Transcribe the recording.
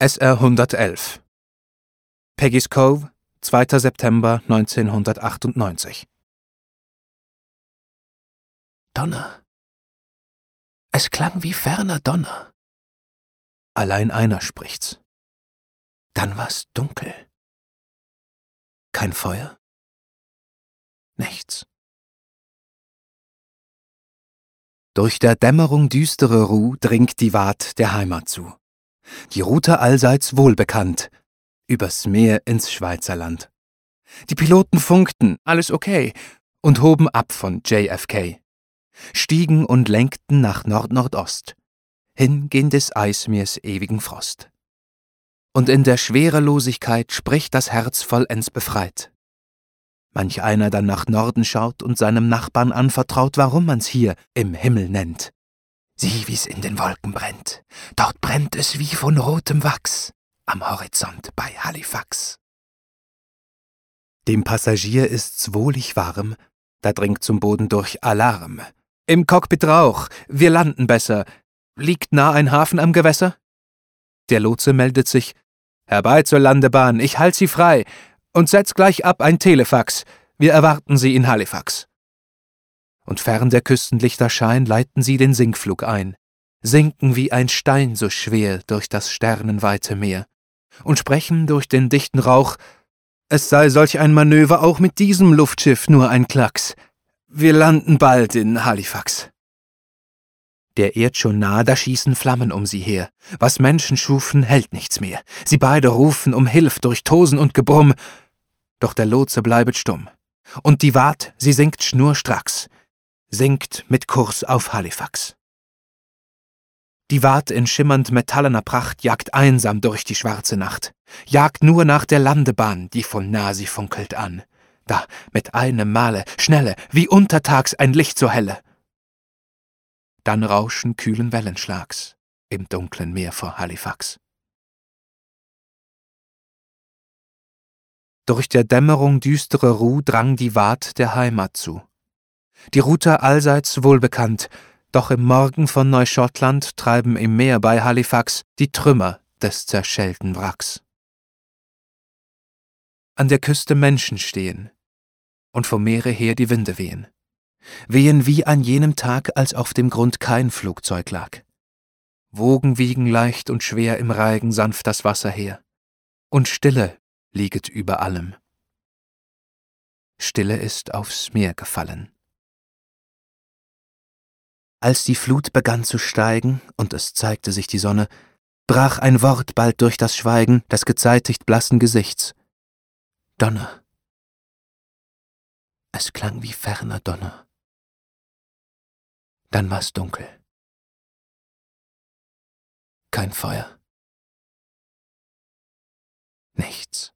SR 111 Peggy's Cove, 2. September 1998 Donner. Es klang wie ferner Donner. Allein einer spricht's. Dann war's dunkel. Kein Feuer? Nichts. Durch der Dämmerung düstere Ruh dringt die Wart der Heimat zu. Die Route allseits wohlbekannt, übers Meer ins Schweizerland. Die Piloten funkten, alles okay, und hoben ab von JFK. Stiegen und lenkten nach Nord-Nordost, hin gen des Eismeers ewigen Frost. Und in der Schwerelosigkeit spricht das Herz vollends befreit. Manch einer dann nach Norden schaut und seinem Nachbarn anvertraut, warum man's hier im Himmel nennt. Sieh, wie's in den Wolken brennt. Dort brennt es wie von rotem Wachs am Horizont bei Halifax. Dem Passagier ist's wohlig warm, da dringt zum Boden durch Alarm. Im Cockpit Rauch, wir landen besser. Liegt nah ein Hafen am Gewässer? Der Lotse meldet sich. Herbei zur Landebahn, ich halt Sie frei. Und setz gleich ab ein Telefax. Wir erwarten Sie in Halifax und fern der Küstenlichter Schein leiten sie den Sinkflug ein, sinken wie ein Stein so schwer durch das sternenweite Meer und sprechen durch den dichten Rauch, es sei solch ein Manöver auch mit diesem Luftschiff nur ein Klacks. Wir landen bald in Halifax. Der ehrt schon nah, da schießen Flammen um sie her. Was Menschen schufen, hält nichts mehr. Sie beide rufen um Hilf durch Tosen und Gebrumm. Doch der Lotse bleibet stumm. Und die Wart, sie sinkt schnurstracks sinkt mit Kurs auf Halifax. Die Wart in schimmernd metallener Pracht jagt einsam durch die schwarze Nacht, jagt nur nach der Landebahn, die von nah sie funkelt an. Da, mit einem Male, schnelle, wie untertags ein Licht so helle. Dann rauschen kühlen Wellenschlags im dunklen Meer vor Halifax. Durch der Dämmerung düstere Ruh drang die Wart der Heimat zu die Route allseits wohlbekannt, doch im Morgen von Neuschottland treiben im Meer bei Halifax die Trümmer des zerschellten Wracks. An der Küste Menschen stehen, und vom Meere her die Winde wehen. Wehen wie an jenem Tag, als auf dem Grund kein Flugzeug lag. Wogen wiegen leicht und schwer im Reigen sanft das Wasser her, und Stille lieget über allem. Stille ist aufs Meer gefallen. Als die Flut begann zu steigen und es zeigte sich die Sonne, brach ein Wort bald durch das Schweigen des gezeitigt blassen Gesichts. Donner. Es klang wie ferner Donner. Dann war's dunkel. Kein Feuer. Nichts.